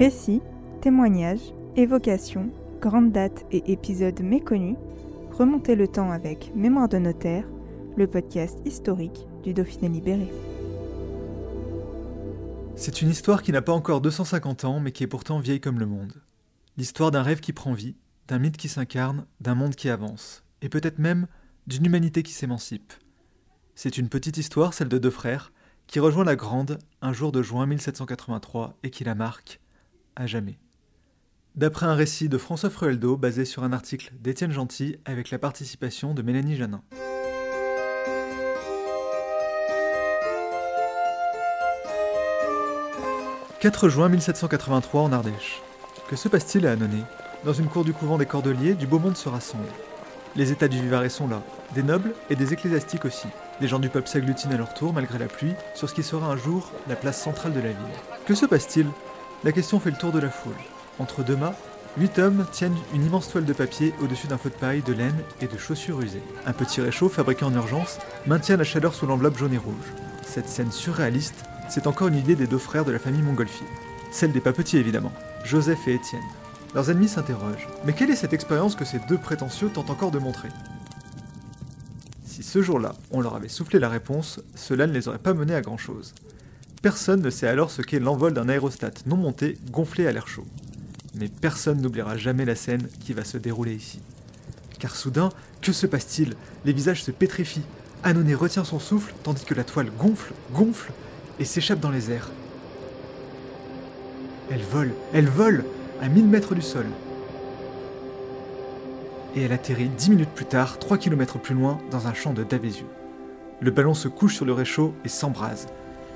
Récits, témoignages, évocations, grandes dates et épisodes méconnus, remontez le temps avec Mémoire de notaire, le podcast historique du Dauphiné libéré. C'est une histoire qui n'a pas encore 250 ans, mais qui est pourtant vieille comme le monde. L'histoire d'un rêve qui prend vie, d'un mythe qui s'incarne, d'un monde qui avance, et peut-être même d'une humanité qui s'émancipe. C'est une petite histoire, celle de deux frères, qui rejoint la grande un jour de juin 1783 et qui la marque à jamais. D'après un récit de François Frueldo basé sur un article d'Étienne Gentil avec la participation de Mélanie Janin. « 4 juin 1783 en Ardèche. Que se passe-t-il à Annonay? Dans une cour du couvent des Cordeliers, du beau monde se rassemble. Les états du Vivarais sont là, des nobles et des ecclésiastiques aussi. Les gens du peuple s'agglutinent à leur tour, malgré la pluie, sur ce qui sera un jour la place centrale de la ville. Que se passe-t-il? La question fait le tour de la foule. Entre deux mâts, huit hommes tiennent une immense toile de papier au-dessus d'un feu de paille, de laine et de chaussures usées. Un petit réchaud fabriqué en urgence maintient la chaleur sous l'enveloppe jaune et rouge. Cette scène surréaliste, c'est encore une idée des deux frères de la famille Montgolfier. Celle des papetiers évidemment, Joseph et Étienne. Leurs ennemis s'interrogent. Mais quelle est cette expérience que ces deux prétentieux tentent encore de montrer? Si ce jour-là, on leur avait soufflé la réponse, cela ne les aurait pas menés à grand-chose. Personne ne sait alors ce qu'est l'envol d'un aérostat non monté gonflé à l'air chaud. Mais personne n'oubliera jamais la scène qui va se dérouler ici. Car soudain, que se passe-t-il? Les visages se pétrifient. Annonay retient son souffle tandis que la toile gonfle, gonfle et s'échappe dans les airs. Elle vole, elle vole à 1000 mètres du sol. Et elle atterrit 10 minutes plus tard, 3 km plus loin, dans un champ de Davézieux. Le ballon se couche sur le réchaud et s'embrase.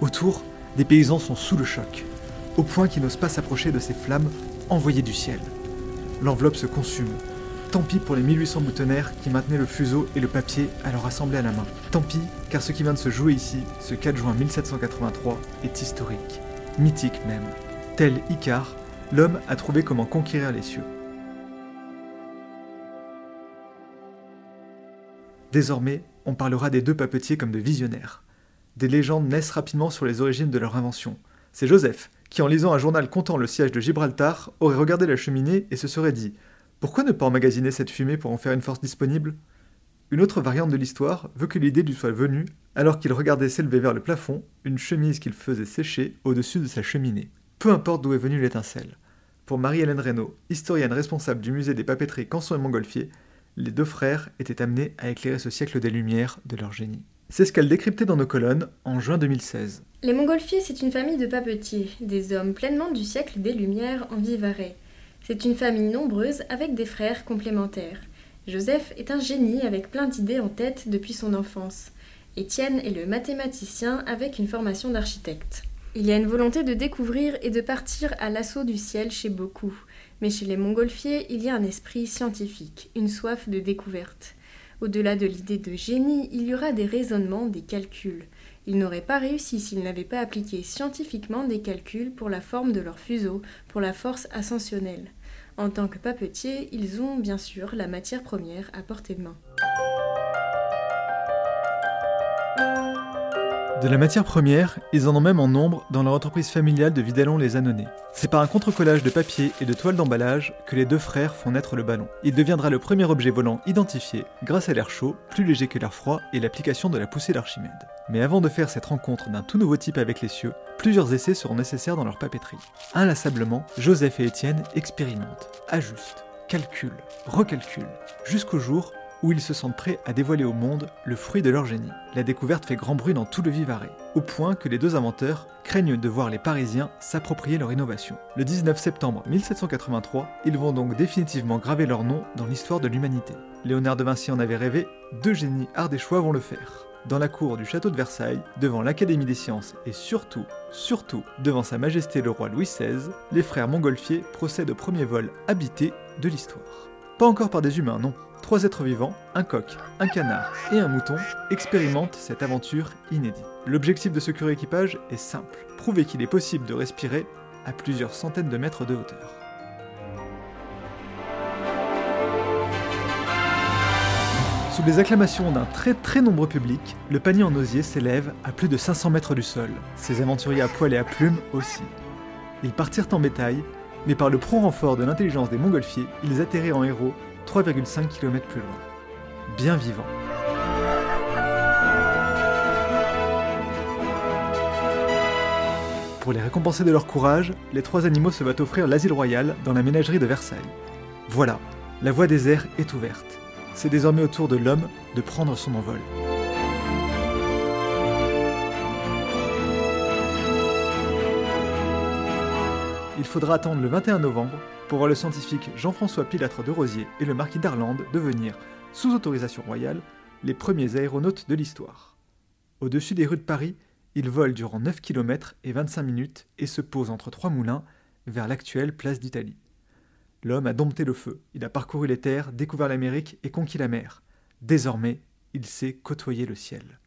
Autour, des paysans sont sous le choc, au point qu'ils n'osent pas s'approcher de ces flammes envoyées du ciel. L'enveloppe se consume. Tant pis pour les 1800 boutonnaires qui maintenaient le fuseau et le papier à leur assembler à la main. Tant pis, car ce qui vient de se jouer ici, ce 4 juin 1783, est historique, mythique même. Tel Icare, l'homme a trouvé comment conquérir les cieux. Désormais, on parlera des deux papetiers comme de visionnaires des légendes naissent rapidement sur les origines de leur invention. C'est Joseph, qui en lisant un journal comptant le siège de Gibraltar, aurait regardé la cheminée et se serait dit Pourquoi ne pas emmagasiner cette fumée pour en faire une force disponible? Une autre variante de l'histoire veut que l'idée lui soit venue alors qu'il regardait s'élever vers le plafond une chemise qu'il faisait sécher au-dessus de sa cheminée. Peu importe d'où est venue l'étincelle. Pour Marie-Hélène Reynaud, historienne responsable du musée des papeteries Canson et Montgolfier, les deux frères étaient amenés à éclairer ce siècle des Lumières de leur génie. C'est ce qu'elle décryptait dans nos colonnes en juin 2016. Les Montgolfiers, c'est une famille de papetiers, des hommes pleinement du siècle des Lumières en Vivarais. C'est une famille nombreuse avec des frères complémentaires. Joseph est un génie avec plein d'idées en tête depuis son enfance. Étienne est le mathématicien avec une formation d'architecte. Il y a une volonté de découvrir et de partir à l'assaut du ciel chez beaucoup. Mais chez les Montgolfiers, il y a un esprit scientifique, une soif de découverte. Au-delà de l'idée de génie, il y aura des raisonnements, des calculs. Ils n'auraient pas réussi s'ils n'avaient pas appliqué scientifiquement des calculs pour la forme de leur fuseau, pour la force ascensionnelle. En tant que papetiers, ils ont bien sûr la matière première à portée de main. De la matière première, ils en ont même en nombre dans leur entreprise familiale de Vidalon les Annonais. C'est par un contre-collage de papier et de toile d'emballage que les deux frères font naître le ballon. Il deviendra le premier objet volant identifié grâce à l'air chaud, plus léger que l'air froid et l'application de la poussée d'Archimède. Mais avant de faire cette rencontre d'un tout nouveau type avec les cieux, plusieurs essais seront nécessaires dans leur papeterie. Inlassablement, Joseph et Étienne expérimentent, ajustent, calculent, recalculent, jusqu'au jour où ils se sentent prêts à dévoiler au monde le fruit de leur génie. La découverte fait grand bruit dans tout le Vivarais, au point que les deux inventeurs craignent de voir les Parisiens s'approprier leur innovation. Le 19 septembre 1783, ils vont donc définitivement graver leur nom dans l'histoire de l'humanité. Léonard de Vinci en avait rêvé, deux génies ardéchois vont le faire. dans la cour du château de Versailles, devant l'Académie des sciences et surtout, surtout, devant Sa Majesté le roi Louis XVI, les frères Montgolfier procèdent au premier vol habité de l'histoire. Pas encore par des humains, non. Trois êtres vivants, un coq, un canard et un mouton, expérimentent cette aventure inédite. L'objectif de ce curieux équipage est simple, prouver qu'il est possible de respirer à plusieurs centaines de mètres de hauteur. Sous les acclamations d'un très très nombreux public, le panier en osier s'élève à plus de 500 mètres du sol. Ses aventuriers à poil et à plumes aussi. Ils partirent en bétail, mais par le prompt renfort de l'intelligence des montgolfiers, ils atterrirent en héros 3,5 km plus loin. Bien vivants. Pour les récompenser de leur courage, les trois animaux se voient offrir l'asile royal dans la ménagerie de Versailles. Voilà, la voie des airs est ouverte c'est désormais au tour de l'homme de prendre son envol. Il faudra attendre le 21 novembre pour voir le scientifique Jean-François Pilatre de Rosier et le marquis d'Arlande devenir, sous autorisation royale, les premiers aéronautes de l'histoire. Au-dessus des rues de Paris, ils volent durant 9 km et 25 minutes et se posent entre trois moulins vers l'actuelle place d'Italie. L'homme a dompté le feu, il a parcouru les terres, découvert l'Amérique et conquis la mer. Désormais, il sait côtoyer le ciel.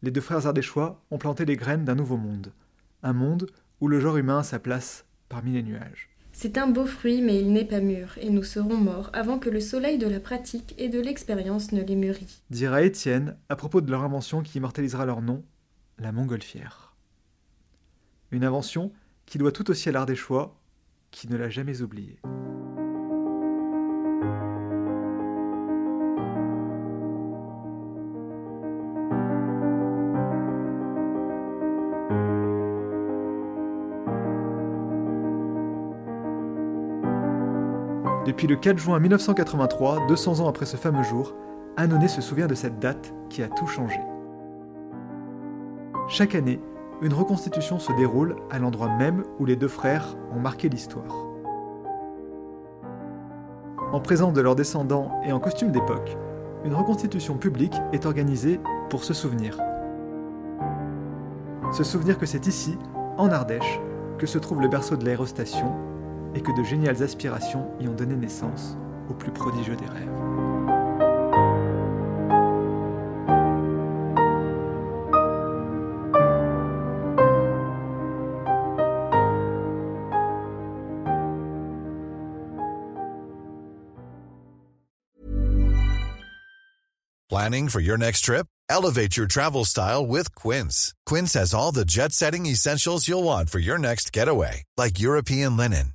Les deux frères ardéchois ont planté les graines d'un nouveau monde. Un monde où le genre humain a sa place parmi les nuages. C'est un beau fruit, mais il n'est pas mûr, et nous serons morts avant que le soleil de la pratique et de l'expérience ne les mûrit. Dira Étienne à propos de leur invention qui immortalisera leur nom, la montgolfière. Une invention qui doit tout aussi à l'Ardéchois, qui ne l'a jamais oublié. Depuis le 4 juin 1983, 200 ans après ce fameux jour, Annonay se souvient de cette date qui a tout changé. Chaque année, une reconstitution se déroule à l'endroit même où les deux frères ont marqué l'histoire. En présence de leurs descendants et en costume d'époque, une reconstitution publique est organisée pour se souvenir. Se souvenir que c'est ici, en Ardèche, que se trouve le berceau de l'aérostation et que de géniales aspirations y ont donné naissance au plus prodigieux des rêves. Planning for your next trip? Elevate your travel style with Quince. Quince has all the jet setting essentials you'll want for your next getaway, like European linen